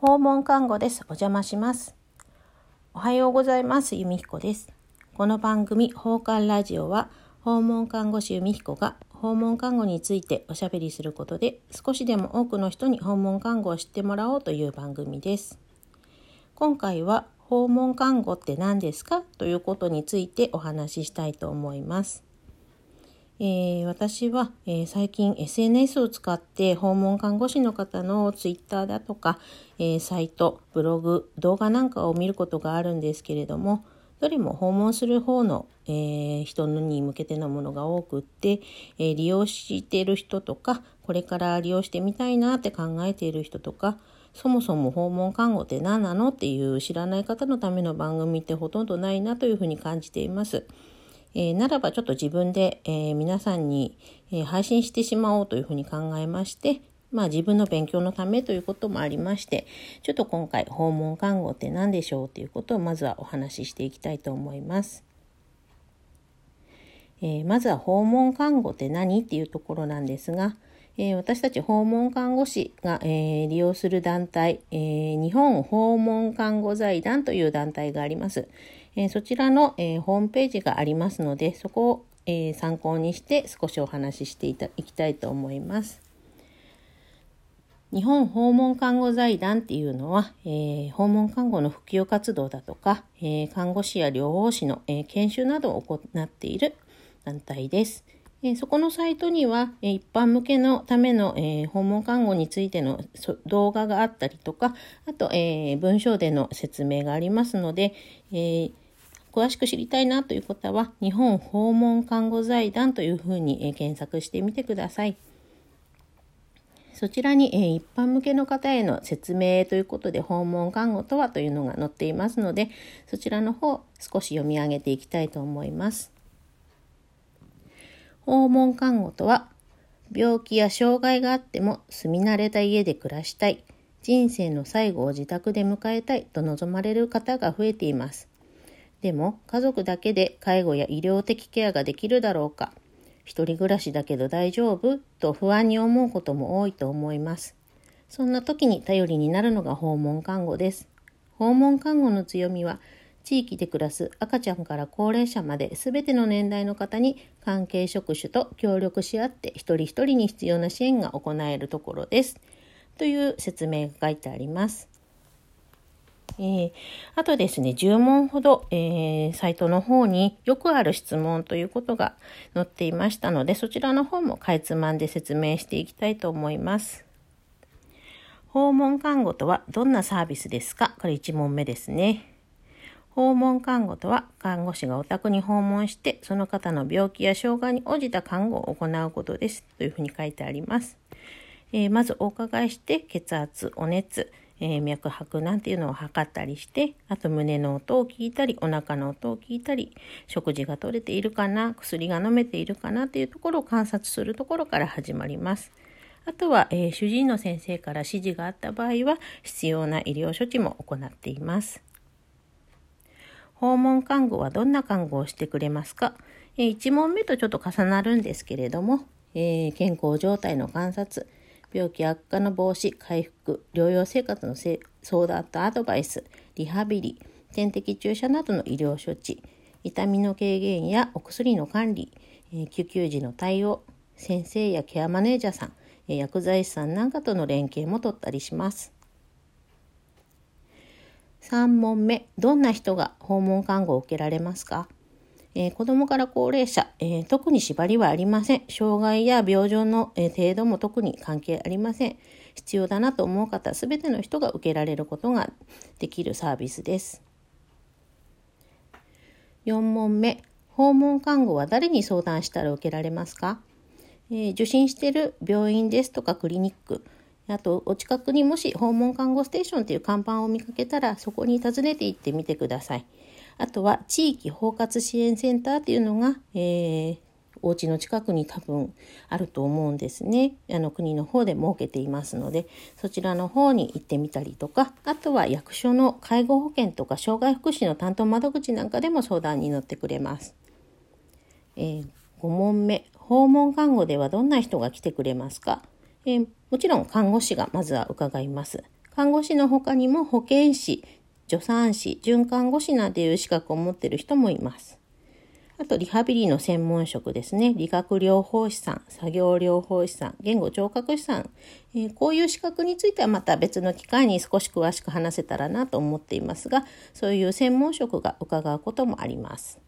訪問看護です。お邪魔します。おはようございます。由美彦です。この番組、訪韓ラジオは、訪問看護師由美彦が訪問看護についておしゃべりすることで、少しでも多くの人に訪問看護を知ってもらおうという番組です。今回は、訪問看護って何ですか？ということについてお話ししたいと思います。えー、私は、えー、最近 SNS を使って訪問看護師の方の Twitter だとか、えー、サイト、ブログ、動画なんかを見ることがあるんですけれども、どれも訪問する方の、え人に向けてのものが多くって、え利用している人とか、これから利用してみたいなって考えている人とか、そもそも訪問看護って何なのっていう知らない方のための番組ってほとんどないなというふうに感じています。えー、ならばちょっと自分で、えー、皆さんに、え、配信してしまおうというふうに考えまして、まあ自分の勉強のためということもありまして、ちょっと今回訪問看護って何でしょうということをまずはお話ししていきたいと思います。えまずは訪問看護って何っていうところなんですが、え私たち訪問看護師が、え利用する団体、え日本訪問看護財団という団体があります。えそちらの、えホームページがありますので、そこを、え参考にして少しお話ししていきたいと思います。日本訪問看護財団っていうのは、えー、訪問看護の普及活動だとか、えー、看護師や療法士の、えー、研修などを行っている団体です。えそこのサイトには、え一般向けのための、え訪問看護についての動画があったりとか、あと、え文章での説明がありますので、え詳しく知りたいなという方は、日本訪問看護財団というふうに、検索してみてください。そちらに、一般向けの方への説明ということで、訪問看護とはというのが載っていますので、そちらの方、少し読み上げていきたいと思います。訪問看護とは、病気や障害があっても住み慣れた家で暮らしたい、人生の最後を自宅で迎えたいと望まれる方が増えています。でも、家族だけで介護や医療的ケアができるだろうか、一人暮らしだけど大丈夫？と不安に思うことも多いと思います。そんな時に頼りになるのが訪問看護です。訪問看護の強みは、地域で暮らす赤ちゃんから高齢者まで全ての年代の方に関係職種と協力し合って一人一人に必要な支援が行えるところです。という説明が書いてあります。えー、あとですね、10問ほど、えー、サイトの方によくある質問ということが載っていましたので、そちらの方もかいつまんで説明していきたいと思います。訪問看護とはどんなサービスですか？これ1問目ですね。訪問看護とは、看護師がお宅に訪問して、その方の病気や障害に応じた看護を行うことです。というふうに書いてあります。えー、まずお伺いして、血圧、お熱、えー、脈拍なんていうのを測ったりして、あと胸の音を聞いたり、お腹の音を聞いたり、食事が取れているかな、薬が飲めているかなというところを観察するところから始まります。あとは、えー、主治医の先生から指示があった場合は、必要な医療処置も行っています。訪問看護はどんな看護をしてくれますか、えー、1問目とちょっと重なるんですけれども、えー、健康状態の観察、病気悪化の防止、回復、療養生活の相談とアドバイス、リハビリ、点滴注射などの医療処置、痛みの軽減やお薬の管理、救急時の対応、先生やケアマネージャーさん、薬剤師さんなんかとの連携も取ったりします。3問目、どんな人が訪問看護を受けられますか、えー、子供から高齢者、えー、特に縛りはありません。障害や病状の、えー、程度も特に関係ありません。必要だなと思う方、すべての人が受けられることができるサービスです。4問目、訪問看護は誰に相談したら受けられますか、え受診している病院ですとかクリニック、あと、お近くにもし訪問看護ステーションという看板を見かけたら、そこに訪ねて行ってみてください。あとは、地域包括支援センターっていうのが、えー、お家の近くに多分あると思うんですね。あの、国の方で設けていますので、そちらの方に行ってみたりとか、あとは役所の介護保険とか障害福祉の担当窓口なんかでも相談に乗ってくれます。えー、5問目、訪問看護ではどんな人が来てくれますか？えー、もちろん看護師がまずは伺います。看護師の他にも保健師、助産師、准看護師なんていう資格を持っている人もいます。あと、リハビリの専門職ですね。理学療法士さん、作業療法士さん、言語聴覚士さん、えー、こういう資格についてはまた別の機会に少し詳しく話せたらなと思っていますが、そういう専門職が伺うこともあります。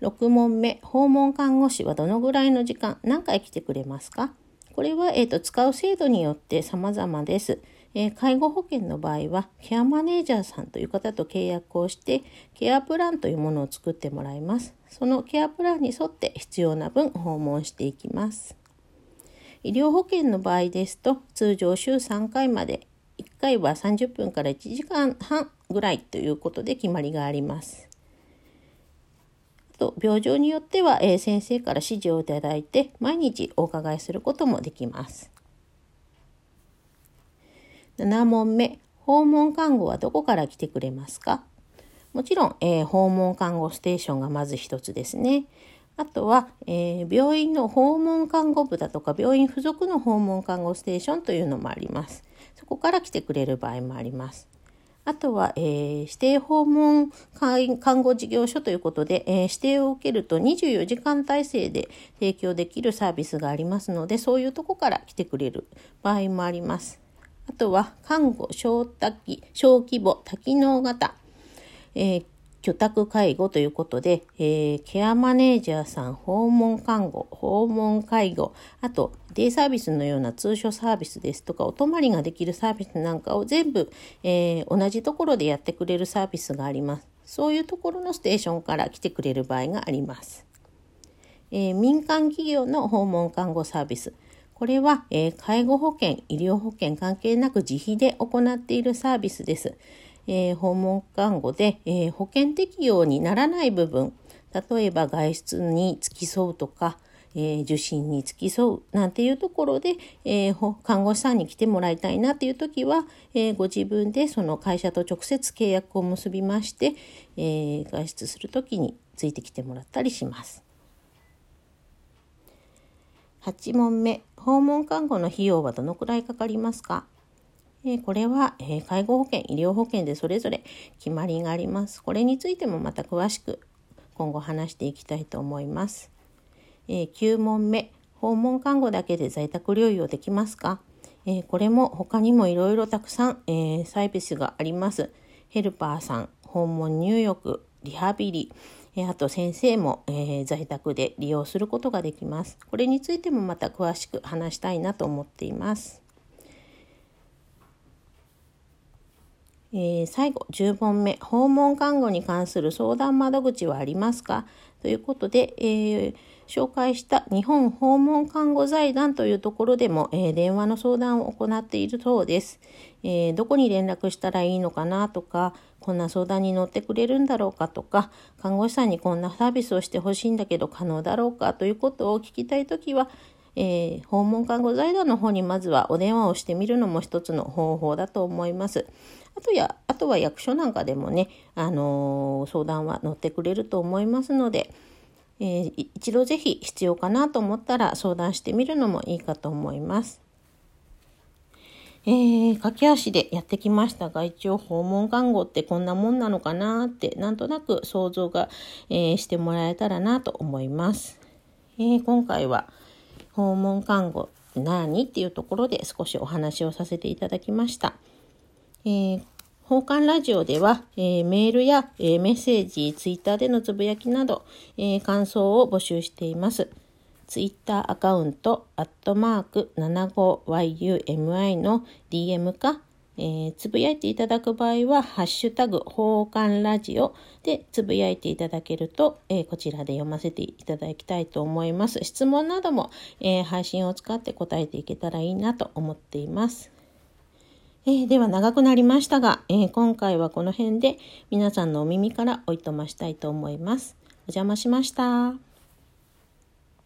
6問目、訪問看護師はどのぐらいの時間、何回来てくれますか？これは、えーと、使う制度によって様々です。えー、介護保険の場合は、ケアマネージャーさんという方と契約をして、ケアプランというものを作ってもらいます。そのケアプランに沿って必要な分訪問していきます。医療保険の場合ですと、通常週3回まで、1回は30分から1時間半ぐらいということで決まりがあります。と病状によっては、えー、先生から指示をいただいて毎日お伺いすることもできます。7問目訪問看護はどこから来てくれますか？もちろん、えー、訪問看護ステーションがまず一つですね。あとは、えー、病院の訪問看護部だとか病院付属の訪問看護ステーションというのもあります。そこから来てくれる場合もあります。あとは、えー、指定訪問看護事業所ということで、えー、指定を受けると24時間体制で提供できるサービスがありますので、そういうとこから来てくれる場合もあります。あとは、看護小多機小規模多機能型、えー、居宅介護ということで、えー、ケアマネージャーさん、訪問看護、訪問介護、あとデイサービスのような通所サービスですとか、お泊まりができるサービスなんかを全部、えー、同じところでやってくれるサービスがあります。そういうところのステーションから来てくれる場合があります。えー、民間企業の訪問看護サービス。これは、えー、介護保険、医療保険関係なく自費で行っているサービスです。えー、訪問看護で、えー、保険適用にならない部分、例えば外出に付き添うとか、え、受診に付き添うなんていうところで、えー、看護師さんに来てもらいたいなっていう時は、え、ご自分でその会社と直接契約を結びまして、え外出する時についてきてもらったりします。8問目、訪問看護の費用はどのくらいかかりますか？えこれは、え介護保険、医療保険でそれぞれ決まりがあります。これについてもまた詳しく今後話していきたいと思います。え9問目、訪問看護だけで在宅療養できますか、えこれも他にもいろいろたくさん、えサービスがあります。ヘルパーさん、訪問入浴、リハビリ、あと先生も、え在宅で利用することができます。これについてもまた詳しく話したいなと思っています。えー、最後10問目訪問看護に関する相談窓口はありますか？ということで、えー、紹介した日本訪問看護財団というところでも、えー、電話の相談を行っているそうです、えどこに連絡したらいいのかなとかこんな相談に乗ってくれるんだろうかとか看護師さんにこんなサービスをしてほしいんだけど可能だろうかということを聞きたいときはえー、訪問看護財団の方にまずはお電話をしてみるのも一つの方法だと思います。あとや、あとは役所なんかでもね、あのー、相談は乗ってくれると思いますので、えー、一度ぜひ必要かなと思ったら相談してみるのもいいかと思います。えー、駆け足でやってきましたが、一応訪問看護ってこんなもんなのかなって、なんとなく想像が、えー、してもらえたらなと思います。えー、今回は訪問看護何？っていうところで少しお話をさせていただきました。えー訪韓ラジオでは、えー、メールや、えー、メッセージ、ツイッターでのつぶやきなど、えー、感想を募集しています。ツイッターアカウント、アットマーク 75yumi の DM か、えー、つぶやいていただく場合は、ハッシュタグ、訪韓ラジオでつぶやいていただけると、えー、こちらで読ませていただきたいと思います。質問なども、えー、配信を使って答えていけたらいいなと思っています。えー、では長くなりましたが、えー、今回はこの辺で皆さんのお耳からおいとましたいと思います。お邪魔しました。